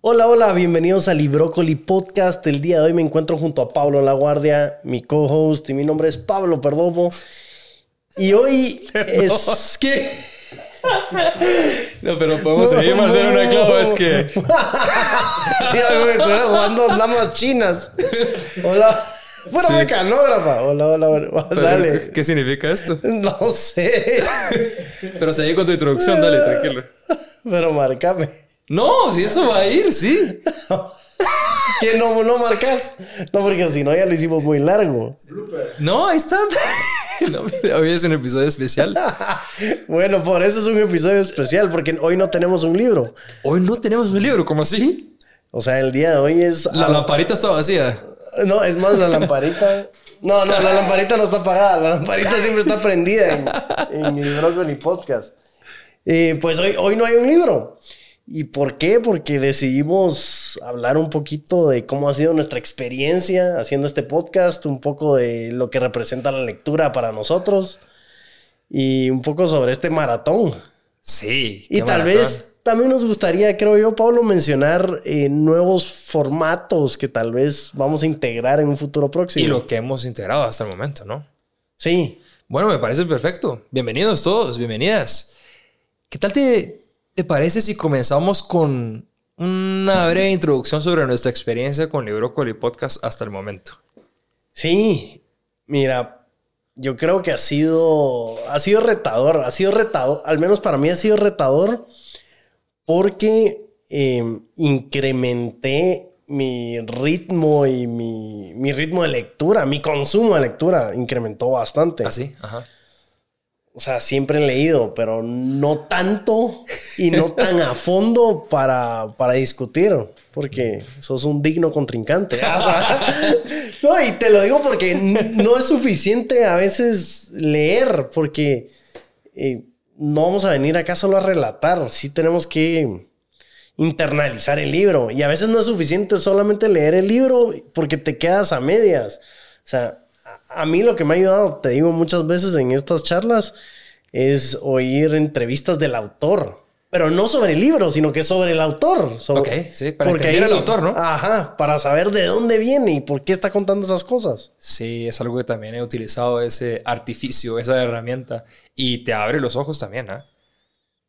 Hola, hola, bienvenidos a Librócoli Podcast. El día de hoy me encuentro junto a Pablo La Guardia, mi co-host, y mi nombre es Pablo Perdomo. Y hoy es que. No, pero podemos seguir, Marcelo, no clavo, es que. sí, estuviera jugando damas chinas. Hola. Bueno, Sí. mecanógrafa. Hola, hola, hola. Dale. ¿Qué significa esto? No sé. Pero seguí con tu introducción, dale, tranquilo. Pero marcame. No, si eso va a ir, sí. ¿Qué no, no marcas? No, porque si no ya lo hicimos muy largo. No, ahí está. No, hoy es un episodio especial. Bueno, por eso es un episodio especial, porque hoy no tenemos un libro. Hoy no tenemos un libro, ¿cómo así? O sea, el día de hoy es. La lamparita está vacía. No, es más, la lamparita. No, no, la lamparita no está apagada. La lamparita siempre está prendida en, en el Brócoli Podcast. Eh, pues hoy, hoy no hay un libro. ¿Y por qué? Porque decidimos hablar un poquito de cómo ha sido nuestra experiencia haciendo este podcast, un poco de lo que representa la lectura para nosotros y un poco sobre este maratón. Sí. Y tal maratón. vez también nos gustaría, creo yo, Pablo, mencionar eh, nuevos formatos que tal vez vamos a integrar en un futuro próximo. Y lo que hemos integrado hasta el momento, ¿no? Sí. Bueno, me parece perfecto. Bienvenidos todos, bienvenidas. ¿Qué tal te, te parece si comenzamos con una breve introducción sobre nuestra experiencia con Librócoli Podcast hasta el momento? Sí. Mira, yo creo que ha sido, ha sido retador, ha sido retador, al menos para mí ha sido retador porque eh, incrementé mi ritmo y mi, mi ritmo de lectura, mi consumo de lectura incrementó bastante. ¿Así? Ajá. O sea, siempre he leído, pero no tanto y no tan a fondo para, para discutir, porque sos un digno contrincante. O sea, no, y te lo digo porque no es suficiente a veces leer, porque eh, no vamos a venir acá solo a relatar, sí tenemos que internalizar el libro. Y a veces no es suficiente solamente leer el libro porque te quedas a medias. O sea, a, mí lo que me ha ayudado, te digo muchas veces en estas charlas, es oír entrevistas del autor. Pero no sobre el libro, sino que sobre el autor. So- Ok, sí, para entender al autor, ¿no? Ajá, para saber de dónde viene y por qué está contando esas cosas. Sí, es algo que también he utilizado, ese artificio, esa herramienta, y te abre los ojos también, ¿ah?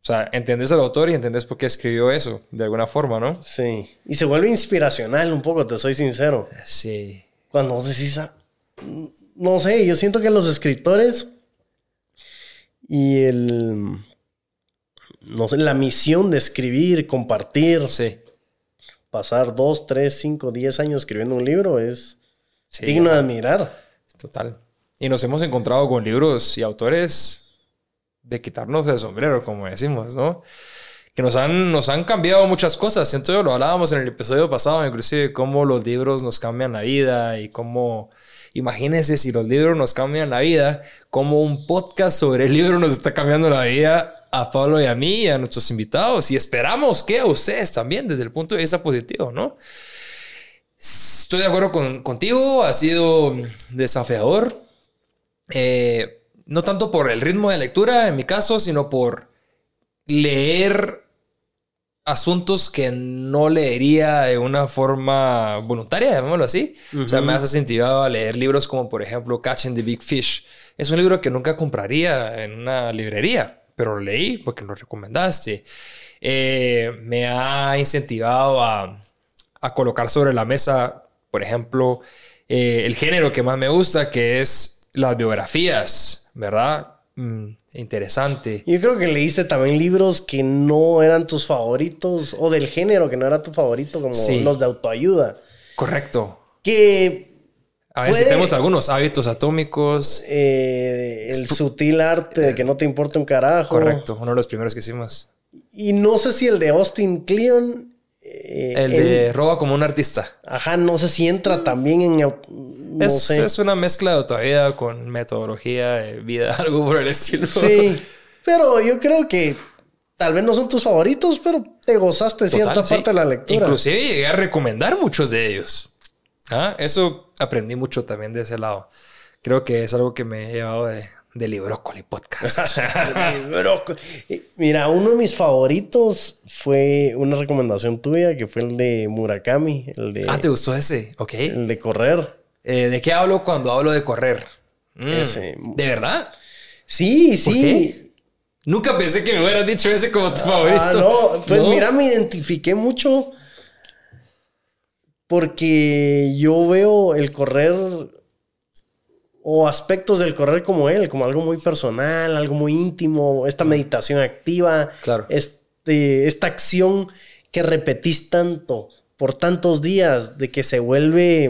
O sea, entendés al autor y entendés por qué escribió eso, de alguna forma, ¿no? Sí. Y se vuelve inspiracional un poco, te soy sincero. Sí. Cuando decís, ah, no sé, yo siento que los escritores y el, no sé, la misión de escribir, compartir, Sí. pasar dos, tres, cinco, diez años escribiendo un libro es sí digno de admirar. Total. Y nos hemos encontrado con libros y autores de quitarnos el sombrero, como decimos, ¿no? Que nos han, nos han cambiado muchas cosas. Siento yo, lo hablábamos en el episodio pasado, inclusive, cómo los libros nos cambian la vida y cómo, imagínense si los libros nos cambian la vida, cómo un podcast sobre el libro nos está cambiando la vida a Pablo y a mí y a nuestros invitados. Y esperamos que a ustedes también, desde el punto de vista positivo, ¿no? Estoy de acuerdo con- contigo, ha sido desafiador. Eh, no tanto por el ritmo de lectura en mi caso, sino por leer asuntos que no leería de una forma voluntaria, llamémoslo así. O sea, me has incentivado a leer libros como, por ejemplo, Catching the Big Fish. Es un libro que nunca compraría en una librería, pero lo leí porque lo recomendaste. Eh, me ha incentivado a, a colocar sobre la mesa, por ejemplo, eh, el género que más me gusta, que es las biografías, ¿verdad? Mm, interesante. Yo creo que leíste también libros que no eran tus favoritos o del género que no era tu favorito, como Sí. los de autoayuda. Correcto. Que A ver, si tenemos algunos hábitos atómicos. eh, el sutil arte de que no te importa un carajo. Correcto, uno de los primeros que hicimos. Y no sé si el de Austin Kleon. eh, El de roba como un artista. Ajá, no sé si entra también en. No es, sé. es una mezcla de autoayuda con metodología de vida, algo por el estilo. Sí. Pero yo creo que tal vez no son tus favoritos, pero te gozaste Total, cierta sí. parte de la lectura. Inclusive llegué a recomendar muchos de ellos. Ah, Eso aprendí mucho también de ese lado. Creo que es algo que me he llevado de, de Librócoli Podcast. Mira, uno de mis favoritos fue una recomendación tuya, que fue el de Murakami. El de, ah, ¿te gustó ese? Ok. El de correr. Eh, ¿De qué hablo cuando hablo de correr? Mm, Ese. ¿De verdad? Sí, sí. qué? Nunca pensé que me hubieras dicho ese como tu favorito. Ah, no, pues mira, me identifiqué mucho porque yo veo el correr o aspectos del correr como él, como algo muy personal, algo muy íntimo, esta meditación activa, Claro. este, esta acción que repetís tanto por tantos días, de que se vuelve,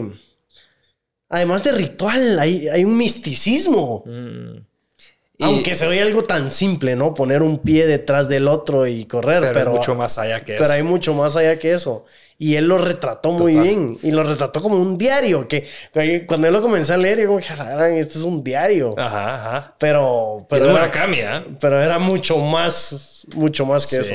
además de ritual, hay, hay un misticismo. Mm. Y- Aunque se oye algo tan simple, ¿no? Poner un pie detrás del otro y correr, pero, pero, hay mucho más allá que pero eso. hay mucho más allá que eso. Y él lo retrató muy bien. Y lo retrató como un diario. Que cuando él lo comencé a leer, yo como que, "A la gran, este es un diario. Ajá, ajá. Pero, Pero pero, era, ¿ah? pero era mucho más, mucho más que eso.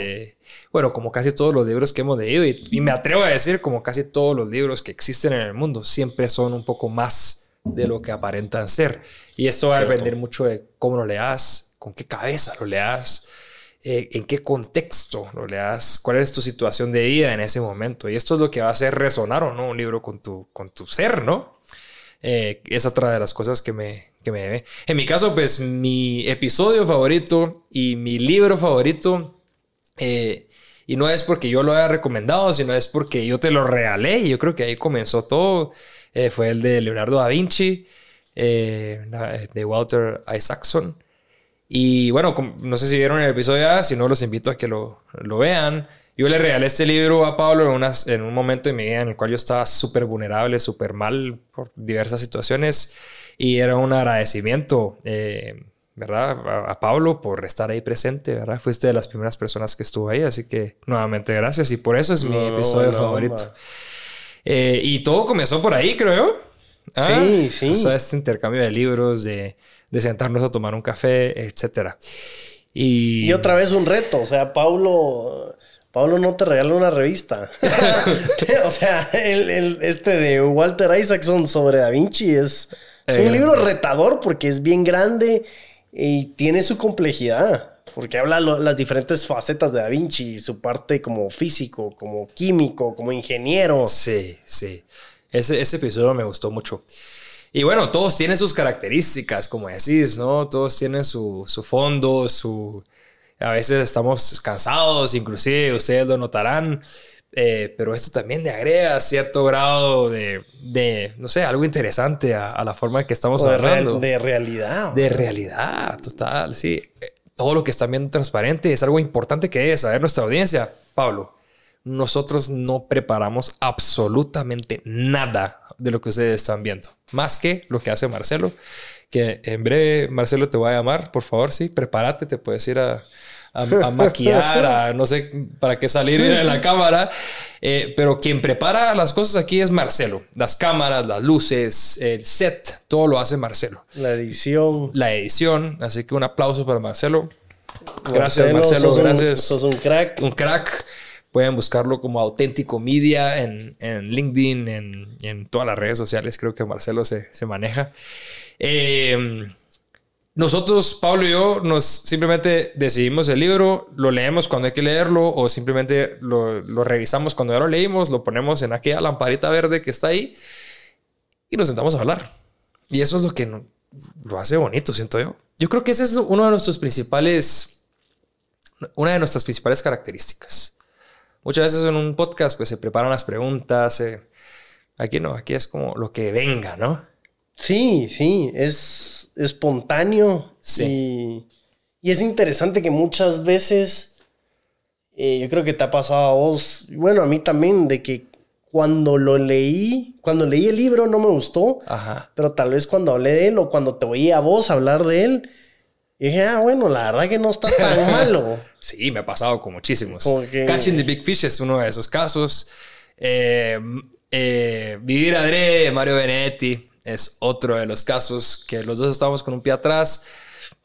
Bueno, como casi todos los libros que hemos leído, y, y me atrevo a decir, como casi todos los libros que existen en el mundo, siempre son un poco más de lo que aparentan ser. Y esto va a depender mucho de cómo lo leas, con qué cabeza lo leas, eh, en qué contexto lo leas, cuál es tu situación de vida en ese momento. Y esto es lo que va a hacer resonar o no un libro con tu, con tu ser, ¿no? Eh, es otra de las cosas que me, que me debe. En mi caso, pues mi episodio favorito y mi libro favorito, eh, y no es porque yo lo haya recomendado, sino es porque yo te lo regalé y yo creo que ahí comenzó todo. Eh, fue el de Leonardo da Vinci, eh, na- de Walter Isaacson. Y bueno, no sé si vieron el episodio ya, si no los invito a que lo, lo vean. Yo le regalé este libro a Pablo en, unas- en un momento de mi vida en el cual yo estaba súper vulnerable, súper mal por diversas situaciones. Y era un agradecimiento, eh, ¿verdad? A, a Pablo por estar ahí presente, ¿verdad? Fuiste de las primeras personas que estuvo ahí, así que nuevamente gracias. Y por eso es mi No, episodio favorito. Eh, y todo comenzó por ahí, creo. Ah, Sí, sí. O sea, este intercambio de libros, de, de sentarnos a tomar un café, etcétera. Y, Y otra vez un reto. O sea, Pablo. Pablo no te regala una revista. o sea, el, el- este de Walter Isaacson sobre Da Vinci es, es Eh, un libro retador porque es bien grande y tiene su complejidad. Porque habla lo- las diferentes facetas de Da Vinci, su parte como físico, como químico, como ingeniero. Sí, sí. Ese, ese episodio me gustó mucho. Y bueno, todos tienen sus características, como decís, ¿no? Todos tienen su, su fondo, su... A veces estamos cansados, inclusive ustedes lo notarán, eh, pero esto también le agrega cierto grado de, de no sé, algo interesante a, a la forma en que estamos o hablando. de realidad. De realidad, total, sí. Todo lo que están viendo transparente es algo importante que debe saber nuestra audiencia. Pablo, nosotros no preparamos absolutamente nada de lo que ustedes están viendo, más que lo que hace Marcelo, que en breve Marcelo te va a llamar, por favor, sí, prepárate, te puedes ir a, a- a maquillar, a no sé para qué salir de la cámara, Eh, pero quien prepara las cosas aquí es Marcelo, las cámaras, las luces, el set, todo lo hace Marcelo La edición. la edición. Así que un aplauso para Marcelo. Gracias, Marcelo. sos un- gracias. sos un crack. Un crack. Pueden buscarlo como auténtico media en, en LinkedIn, en, en todas las redes sociales. Creo que Marcelo se, se maneja. Eh, nosotros, Pablo y yo, nos simplemente decidimos el libro, lo leemos cuando hay que leerlo o simplemente lo, revisamos cuando ya lo leímos, lo ponemos en aquella lamparita verde que está ahí y nos sentamos a hablar. Y eso es lo que lo hace bonito, siento yo. Yo creo que ese es uno de nuestros principales, una de nuestras principales características. Muchas veces en un podcast pues se preparan las preguntas. eh, Aquí no, aquí es como lo que venga, ¿no? Sí, sí, es espontáneo. Sí. Y, y es interesante que muchas veces, eh, yo creo que te ha pasado a vos, y bueno, a mí también, de que cuando lo leí, cuando leí el libro no me gustó, Ajá. pero tal vez cuando hablé de él o cuando te oí a vos hablar de él, dije, ah, bueno, la verdad que no está tan malo. Sí, me ha pasado con muchísimos. Porque- Catching the Big Fish es uno de esos casos. Eh, eh, Vivir adrede de Mario Benedetti es otro de los casos que los dos estábamos con un pie atrás,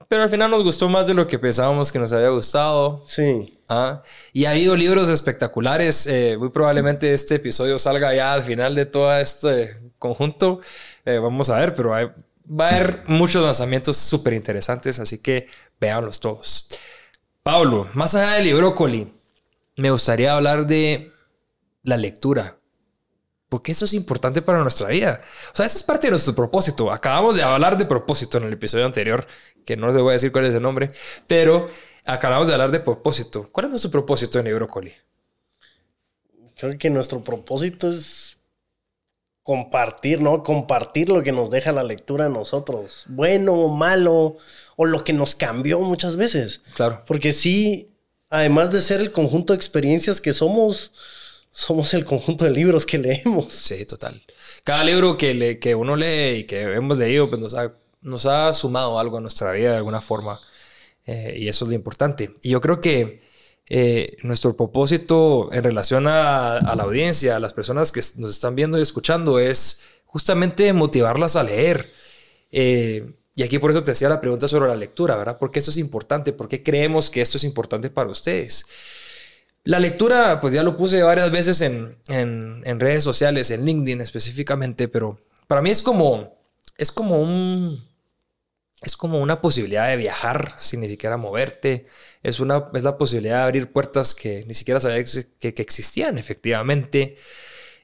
pero al final nos gustó más de lo que pensábamos que nos había gustado. Sí. Ah, y ha habido libros espectaculares. eh, muy probablemente este episodio salga ya al final de todo este conjunto. Eh, vamos a ver, pero hay va a haber muchos lanzamientos súper interesantes, así que véanlos todos. Pablo, más allá del libro Coli, me gustaría hablar de la lectura. Porque eso es importante para nuestra vida. O sea, eso es parte de nuestro propósito. Acabamos de hablar de propósito en el episodio anterior, que no les voy a decir cuál es el nombre, pero acabamos de hablar de propósito. ¿Cuál es nuestro propósito en Eurocoli? Creo que nuestro propósito es compartir, ¿no? Compartir lo que nos deja la lectura a nosotros. Bueno o malo, o lo que nos cambió muchas veces. Claro. Porque sí, además de ser el conjunto de experiencias que somos, somos el conjunto de libros que leemos. Sí, total. Cada libro que, le, que uno lee y que hemos leído, pues nos ha, nos ha sumado algo a nuestra vida de alguna forma. Eh, y eso es lo importante. Y yo creo que eh, nuestro propósito en relación a, a, la audiencia, a las personas que nos están viendo y escuchando, es justamente motivarlas a leer. Eh, y aquí por eso te hacía la pregunta sobre la lectura, ¿verdad? ¿Por qué esto es importante? ¿Por qué creemos que esto es importante para ustedes? La lectura, pues ya lo puse varias veces en, en, redes sociales, en LinkedIn específicamente, pero para mí es como, es como un, es como una posibilidad de viajar sin ni siquiera moverte. Es, una, es la posibilidad de abrir puertas que ni siquiera sabía que, que existían efectivamente.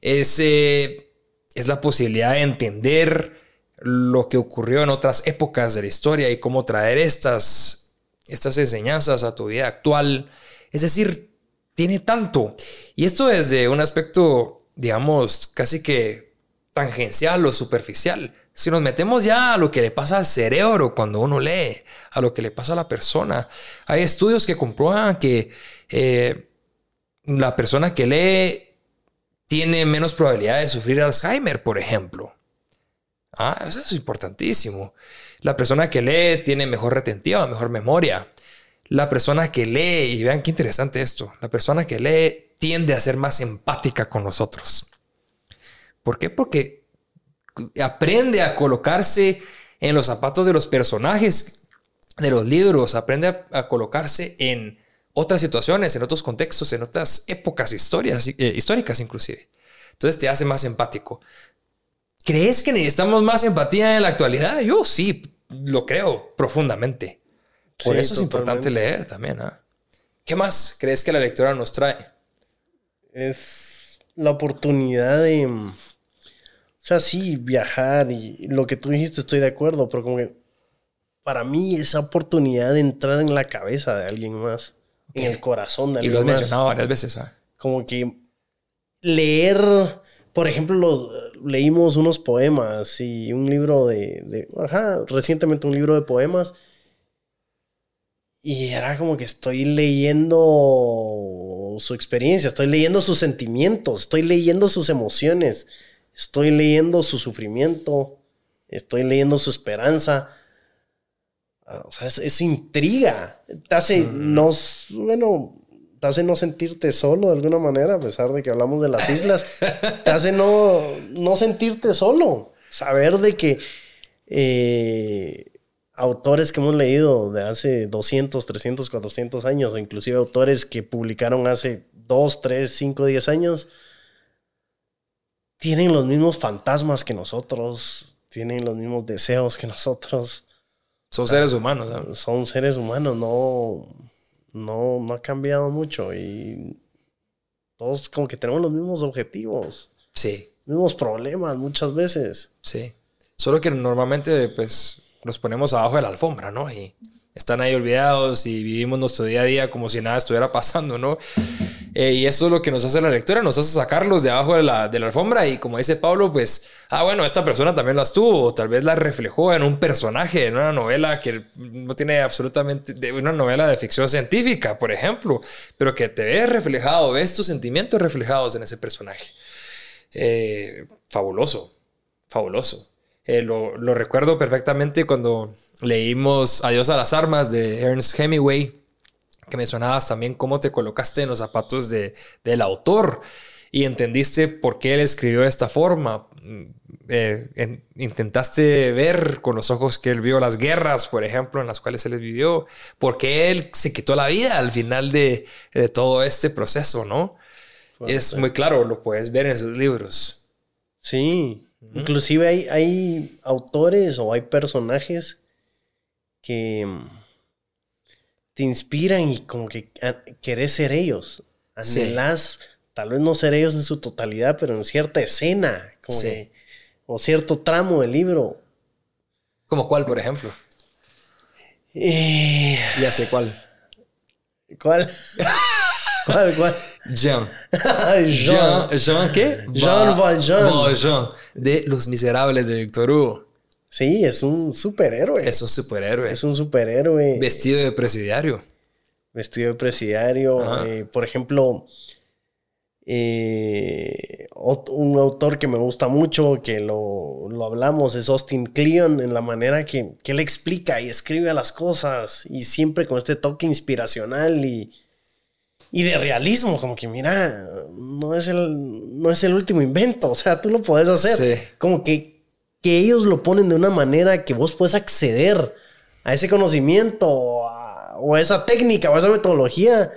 Es, eh, es la posibilidad de entender lo que ocurrió en otras épocas de la historia y cómo traer estas, estas enseñanzas a tu vida actual. Es decir, tiene tanto. Y esto desde un aspecto, digamos, casi que tangencial o superficial. Si nos metemos ya a lo que le pasa al cerebro cuando uno lee, a lo que le pasa a la persona, hay estudios que comprueban que eh, la persona que lee tiene menos probabilidad de sufrir Alzheimer, por ejemplo. Ah, eso es importantísimo. La persona que lee tiene mejor retentiva, mejor memoria. La persona que lee, y vean qué interesante esto, la persona que lee tiende a ser más empática con nosotros. ¿Por qué? Porque aprende a colocarse en los zapatos de los personajes de los libros, aprende a, a colocarse en otras situaciones, en otros contextos, en otras épocas historias, eh, históricas inclusive. Entonces te hace más empático. ¿Crees que necesitamos más empatía en la actualidad? Yo sí, lo creo profundamente. Por sí, eso es importante leer también. ¿eh? ¿Qué más crees que la lectura nos trae? Es la oportunidad de, o sea, sí, viajar y lo que tú dijiste estoy de acuerdo, pero como que para mí esa oportunidad de entrar en la cabeza de alguien más, okay. en el corazón de alguien más. Y lo has mencionado varias veces. ¿eh? Como que leer, por ejemplo, los, leímos unos poemas y un libro de, de, ajá, recientemente un libro de poemas y era como que estoy leyendo su experiencia, estoy leyendo sus sentimientos, estoy leyendo sus emociones, estoy leyendo su sufrimiento, estoy leyendo su esperanza. O sea, eso, eso intriga. Te hace mm. no, bueno, te hace no sentirte solo de alguna manera, a pesar de que hablamos de las islas. te hace no, no sentirte solo. Saber de que eh, autores que hemos leído de hace 200, 300, 400 años, o inclusive autores que publicaron hace 2, 3, 5, 10 años, tienen los mismos fantasmas que nosotros, tienen los mismos deseos que nosotros. Son seres humanos. ¿no? Son seres humanos, no, no, no ha cambiado mucho y todos como que tenemos los mismos objetivos. Sí. Mismos problemas muchas veces. Sí. Solo que normalmente, pues, los ponemos abajo de la alfombra, ¿no? Y están ahí olvidados y vivimos nuestro día a día como si nada estuviera pasando, ¿no? Eh, y eso es lo que nos hace la lectura, nos hace sacarlos de abajo de la, de la, alfombra y como dice Pablo, pues, ah, bueno, esta persona también las tuvo, o tal vez la reflejó en un personaje, en una novela que no tiene absolutamente, de una novela de ficción científica, por ejemplo, pero que te ves reflejado, ves tus sentimientos reflejados en ese personaje. Eh, fabuloso, fabuloso. Eh, lo, lo, recuerdo perfectamente cuando leímos Adiós a las armas de Ernest Hemingway, que mencionabas también cómo te colocaste en los zapatos de, del autor y entendiste por qué él escribió de esta forma. Eh, en, intentaste ver con los ojos que él vio las guerras, por ejemplo, en las cuales él vivió, por qué él se quitó la vida al final de, de todo este proceso, ¿no? Bueno, es muy claro, lo puedes ver en sus libros. Sí, Inclusive hay, hay autores o hay personajes que mm, te inspiran y como que a- querés ser ellos. Sí. Anhelás, tal vez no ser ellos en su totalidad, pero en cierta escena, como Sí. que- o cierto tramo del libro. ¿Como cuál, por ejemplo? Eh, Ya sé cuál. ¿Cuál? ¿Cuál? ¿Cuál? Jean. Jean. Jean, Jean ¿qué? Jean Valjean. Valjean, de Los Miserables de Victor Hugo. Sí, es un superhéroe. Es un superhéroe. Es un superhéroe. Vestido de presidiario. vestido de presidiario. Eh, por ejemplo, eh, un autor que me gusta mucho, que lo, lo hablamos, es Austin Kleon, en la manera que, que él explica y escribe las cosas, y siempre con este toque inspiracional y, y de realismo, como que mira, no es, el, no es el último invento, o sea, tú lo puedes hacer. Sí. Como que, que ellos lo ponen de una manera que vos puedes acceder a ese conocimiento a- o a esa técnica o a esa metodología.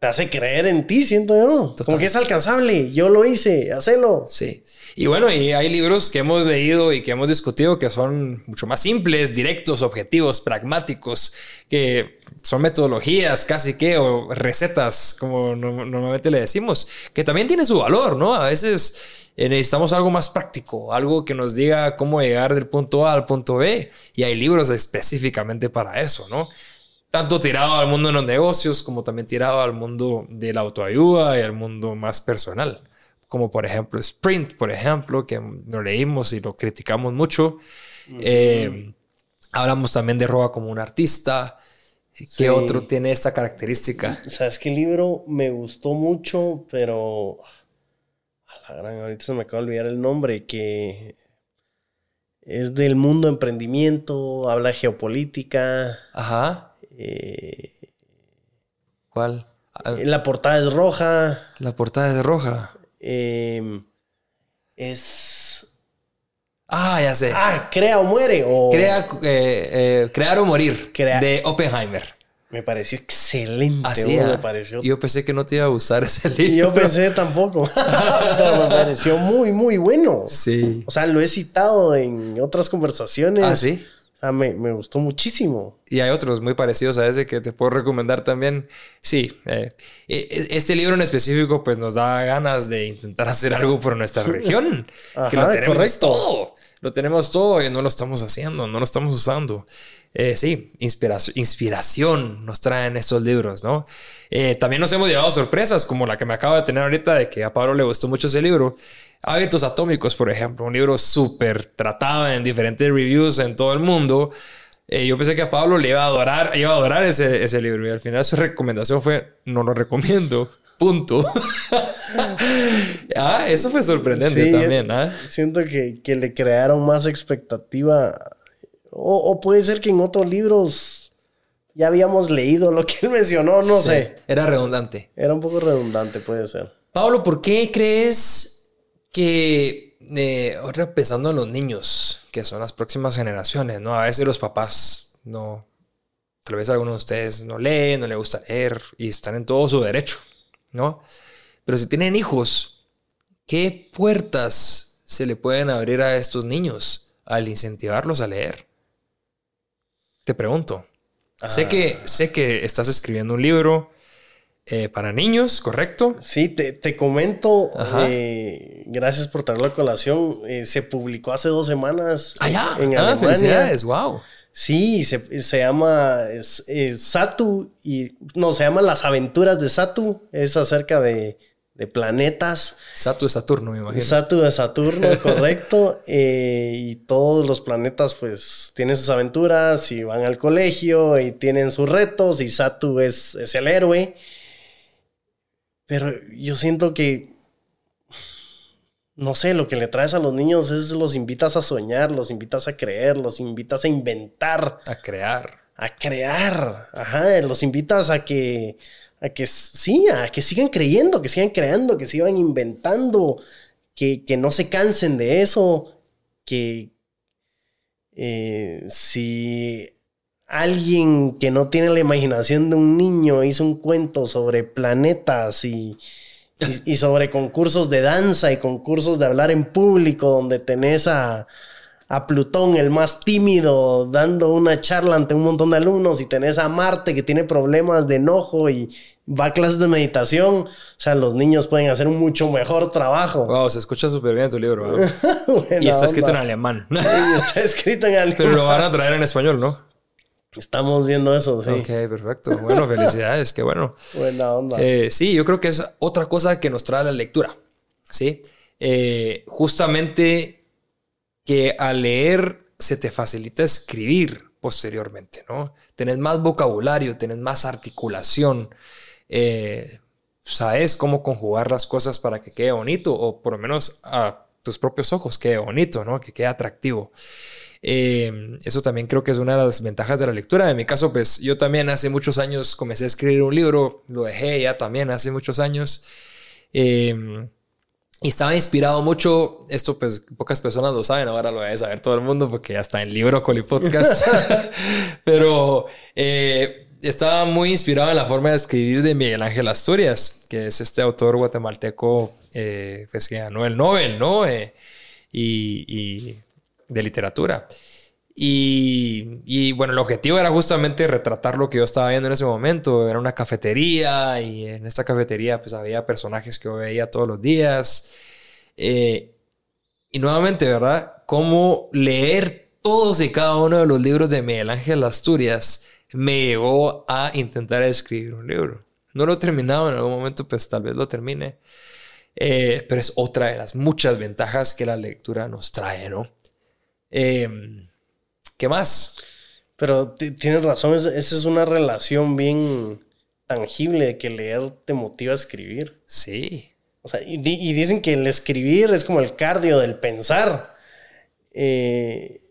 Te hace creer en ti, siento yo. Como que es alcanzable. Yo lo hice, hacelo. Sí. Y bueno, y hay libros que hemos leído y que hemos discutido que son mucho más simples, directos, objetivos, pragmáticos, que son metodologías casi que o recetas, como no- normalmente le decimos, que también tiene su valor, ¿no? A veces eh, necesitamos algo más práctico, algo que nos diga cómo llegar del punto A al punto B, y hay libros específicamente para eso, ¿no? tanto tirado al mundo de los negocios como también tirado al mundo de la autoayuda y al mundo más personal. Como por ejemplo Sprint, por ejemplo, que lo leímos y lo criticamos mucho. Eh, hablamos también de Roba como un artista. ¿Qué Sí. otro tiene esta característica? ¿Sabes qué libro me gustó mucho, pero... A la gran, ahorita se me acaba de olvidar el nombre, que es del mundo emprendimiento, habla de geopolítica. Ajá. eh, ¿Cuál? Ah, la portada es roja. La portada es roja. eh, es... Ah, ya sé. Ah, crea o muere. O... Crea, eh, eh, crear o morir. Crea- De Oppenheimer. Me pareció excelente. Así ah. me pareció Yo pensé que no te iba a gustar ese libro. Y yo pensé tampoco. Pero me pareció muy, muy bueno. Sí. O sea, lo he citado en otras conversaciones. Ah, sí. O sea, me, me gustó muchísimo. Y hay otros muy parecidos a ese que te puedo recomendar también. Sí, eh, e- e- este libro en específico pues nos da ganas de intentar hacer algo por nuestra región. que lo tenemos correcto. todo. Lo tenemos todo y no lo estamos haciendo, no lo estamos usando. Eh, sí, inspiración, inspiración nos traen estos libros, ¿no? Eh, también nos hemos llevado sorpresas, como la que me acabo de tener ahorita, de que a Pablo le gustó mucho ese libro. Hábitos Atómicos, por ejemplo, un libro súper tratado en diferentes reviews en todo el mundo. Eh, yo pensé que a Pablo le iba a adorar, iba a adorar ese, ese libro y al final su recomendación fue, no lo recomiendo, punto. ah, eso fue sorprendente Sí, también, ¿ah? Siento que, que le crearon más expectativa. O, o puede ser que en otros libros ya habíamos leído lo que él mencionó, no Sí, sé. Era redundante. Era un poco redundante, puede ser. Pablo, ¿por qué crees que, eh, ahora pensando en los niños, que son las próximas generaciones, ¿no? A veces los papás no, tal vez algunos de ustedes no leen, no les gusta leer y están en todo su derecho, ¿no? Pero si tienen hijos, ¿qué puertas se le pueden abrir a estos niños al incentivarlos a leer? Te pregunto. Sé, Ah. que, sé que estás escribiendo un libro eh, para niños, ¿correcto? Sí, te, te comento, eh, gracias por traerlo a colación. eh, se publicó hace dos semanas Ah, ya. en Ah, Alemania. felicidades. Wow. Sí, se, se llama es, es Satu y no, se llama Las aventuras de Satu. Es acerca de, de planetas. Saturno es Saturno, me imagino. Satu de Saturno, correcto. eh, y todos los planetas, pues, tienen sus aventuras y van al colegio y tienen sus retos. Y Satu es, es el héroe. Pero yo siento que. No sé, lo que le traes a los niños es los invitas a soñar, los invitas a creer, los invitas a inventar, a crear. a crear. Ajá, los invitas a que, a que sí, a que sigan creyendo, que sigan creando, que sigan inventando, que, que no se cansen de eso, que eh, si alguien que no tiene la imaginación de un niño hizo un cuento sobre planetas y, Y, y sobre concursos de danza y concursos de hablar en público, donde tenés a, a Plutón, el más tímido, dando una charla ante un montón de alumnos, y tenés a Marte que tiene problemas de enojo y va a clases de meditación. O sea, los niños pueden hacer un mucho mejor trabajo. Wow, se escucha súper bien tu libro. y está escrito en alemán. Y está escrito en alemán. Pero lo van a traer en español, ¿no? Estamos viendo eso, sí. Ok, perfecto. Bueno, felicidades, qué bueno. Buena onda. Eh, sí, yo creo que es otra cosa que nos trae la lectura. Sí. Eh, justamente que al leer se te facilita escribir posteriormente, ¿no? Tenés más vocabulario, tenés más articulación, eh, sabes cómo conjugar las cosas para que quede bonito o por lo menos a tus propios ojos quede bonito, ¿no? Que quede atractivo. Eh, eso también creo que es una de las ventajas de la lectura. En mi caso, pues yo también hace muchos años comencé a escribir un libro, lo dejé ya también hace muchos años. Eh, y estaba inspirado mucho, esto pues pocas personas lo saben, ahora lo debe saber todo el mundo porque ya está en libro Coli Podcast. Pero eh, estaba muy inspirado en la forma de escribir de Miguel Ángel Asturias, que es este autor guatemalteco eh, pues, que ganó el Nobel, ¿no? Eh, y, y, de literatura. Y, y, bueno, el objetivo era justamente retratar lo que yo estaba viendo en ese momento. Era una cafetería y en esta cafetería pues había personajes que yo veía todos los días. Eh, y nuevamente, ¿verdad? Cómo leer todos y cada uno de los libros de Miguel Ángel Asturias me llevó a intentar escribir un libro. No lo he terminado, en algún momento pues tal vez lo termine. Eh, pero es otra de las muchas ventajas que la lectura nos trae, ¿no? Eh, ¿Qué más? Pero tienes razón, esa es una relación bien tangible de que leer te motiva a escribir. Sí. O sea, y, y dicen que el escribir es como el cardio del pensar. Eh,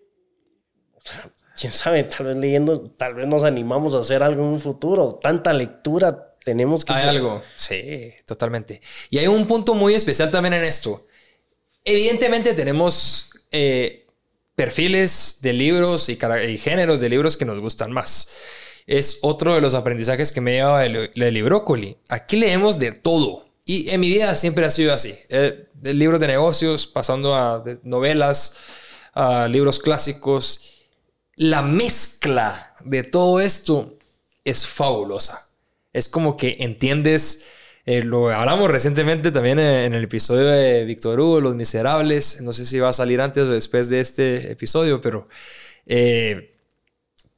o sea, quién sabe, tal vez leyendo, tal vez nos animamos a hacer algo en un futuro. Tanta lectura tenemos que... Hay algo, sí, totalmente. Y hay un punto muy especial también en esto. Evidentemente tenemos... Eh, perfiles de libros y, géneros de libros que nos gustan más. Es otro de los aprendizajes que me lleva el, el Librócoli. Aquí leemos de todo. Y en mi vida siempre ha sido así. Eh, de libros de negocios, pasando a novelas, a libros clásicos. La mezcla de todo esto es fabulosa. Es como que entiendes eh, lo hablamos recientemente también en, el episodio de Víctor Hugo, Los Miserables. No sé si va a salir antes o después de este episodio, pero eh,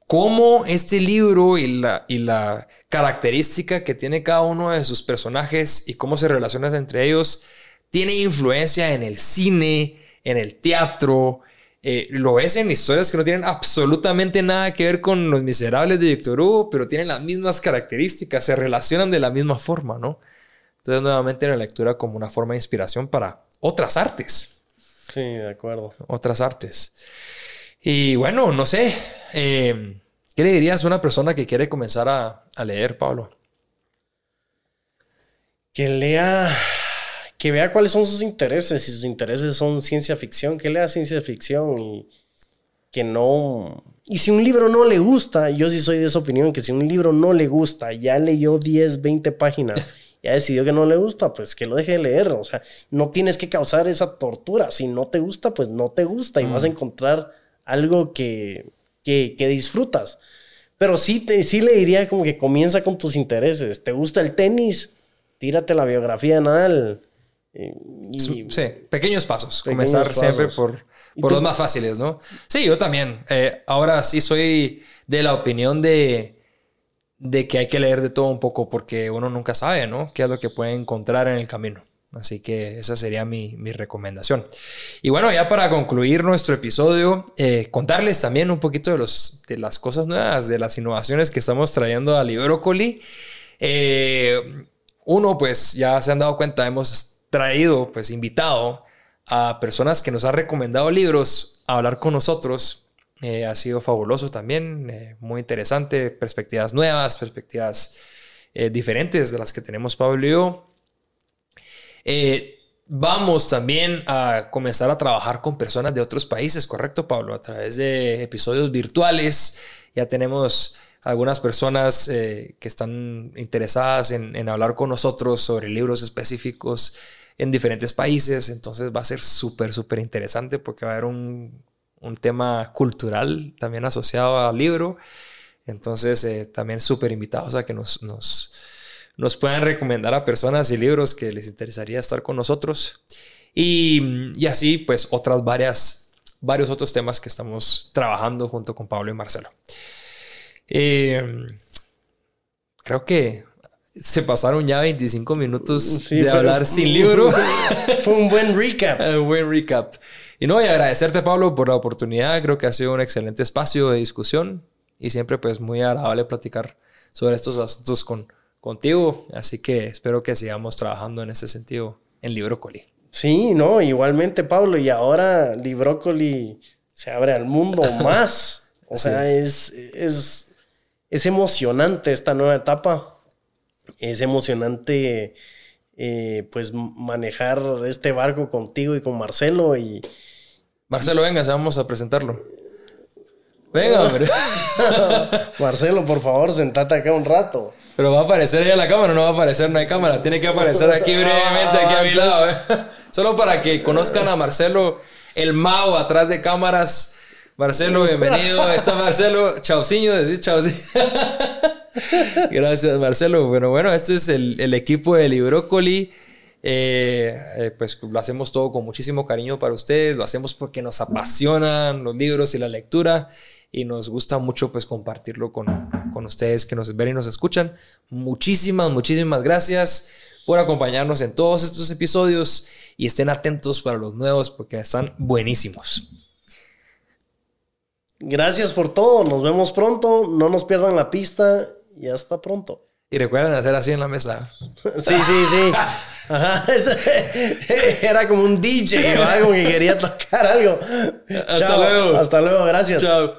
cómo este libro y la, y la característica que tiene cada uno de sus personajes y cómo se relaciona entre ellos tiene influencia en el cine, en el teatro. Eh, lo ves en historias que no tienen absolutamente nada que ver con Los Miserables de Víctor Hugo, pero tienen las mismas características, se relacionan de la misma forma, ¿no? Entonces, nuevamente la lectura como una forma de inspiración para otras artes. Sí, de acuerdo. Otras artes. Y bueno, no sé, eh, ¿qué le dirías a una persona que quiere comenzar a, a leer, Pablo? Que lea, que vea cuáles son sus intereses. Si sus intereses son ciencia ficción, que lea ciencia ficción y que no... Y si un libro no le gusta, yo sí soy de esa opinión, que si un libro no le gusta, ya leyó 10, 20 páginas ya decidió que no le gusta, pues que lo deje de leer. O sea, no tienes que causar esa tortura. Si no te gusta, pues no te gusta y vas a mm. encontrar algo que, que, disfrutas. Pero sí, te, sí le diría como que comienza con tus intereses. ¿Te gusta el tenis? Tírate la biografía de Nadal. Eh, sí, pequeños pasos. Comenzar siempre por, por los más fáciles, ¿no? Sí, yo también. Eh, ahora sí soy de la opinión de de que hay que leer de todo un poco porque uno nunca sabe, ¿no? ¿Qué es lo que puede encontrar en el camino? Así que esa sería mi, recomendación. Y bueno, ya para concluir nuestro episodio, eh, contarles también un poquito de, los, de las cosas nuevas, de las innovaciones que estamos trayendo a Librócoli. Eh, uno, pues ya se han dado cuenta, hemos traído, pues invitado a personas que nos han recomendado libros a hablar con nosotros eh, ha sido fabuloso también, eh, muy interesante, perspectivas nuevas, perspectivas eh, diferentes de las que tenemos Pablo y yo. vamos también a comenzar a trabajar con personas de otros países, ¿correcto Pablo? A través de episodios virtuales, ya tenemos algunas personas que están interesadas en, en, hablar con nosotros sobre libros específicos en diferentes países. Entonces va a ser súper, súper interesante porque va a haber un, un, tema cultural también asociado al libro. Entonces eh, también súper invitados a que nos, nos, nos, puedan recomendar a personas y libros que les interesaría estar con nosotros. Y, y así pues otras varias, varios otros temas que estamos trabajando junto con Pablo y Marcelo. Eh, creo que se pasaron ya 25 minutos de hablar sin libro. Fue un buen recap. un buen recap. Y no, y agradecerte, Pablo, por la oportunidad. Creo que ha sido un excelente espacio de discusión y siempre, pues, muy agradable platicar sobre estos asuntos con, contigo. Así que espero que sigamos trabajando en ese sentido en Librócoli. Sí, no, igualmente, Pablo. Y ahora Librócoli se abre al mundo más. O sea, es, es es emocionante esta nueva etapa. Es emocionante eh, pues manejar este barco contigo y con Marcelo y... Marcelo, venga, vamos a presentarlo. Venga, hombre. Marcelo, por favor, sentate acá un rato. Pero va a aparecer ya la cámara, no va a aparecer, no hay cámara. Tiene que aparecer aquí brevemente, aquí a mi lado. ¿eh? Solo para que conozcan a Marcelo, el mago atrás de cámaras Marcelo, bienvenido. Está Marcelo. Chauciño, decir chauciño. Gracias, Marcelo. Bueno, bueno, este es el, equipo de Librócoli. Eh, eh, pues lo hacemos todo con muchísimo cariño para ustedes. Lo hacemos porque nos apasionan los libros y la lectura. Y nos gusta mucho pues compartirlo con, con ustedes que nos ven y nos escuchan. Muchísimas, muchísimas gracias por acompañarnos en todos estos episodios. Y estén atentos para los nuevos porque están buenísimos. Gracias por todo. Nos vemos pronto. No nos pierdan la pista. Y hasta pronto. Y recuerden hacer así en la mesa. sí, sí, sí. Era como un DJ o algo que quería tocar algo. Hasta luego. Hasta luego. Gracias. Chao.